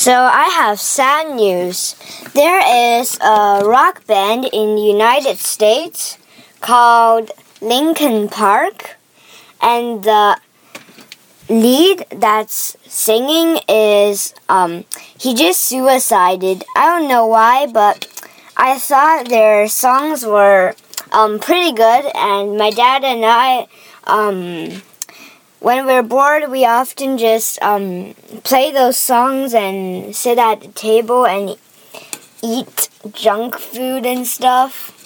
So I have sad news. There is a rock band in the United States called Linkin Park, and the lead that's singing is um he just suicided. I don't know why, but I thought their songs were um pretty good, and my dad and I um when we're bored, we often just um, play those songs and sit at the table and eat junk food and stuff.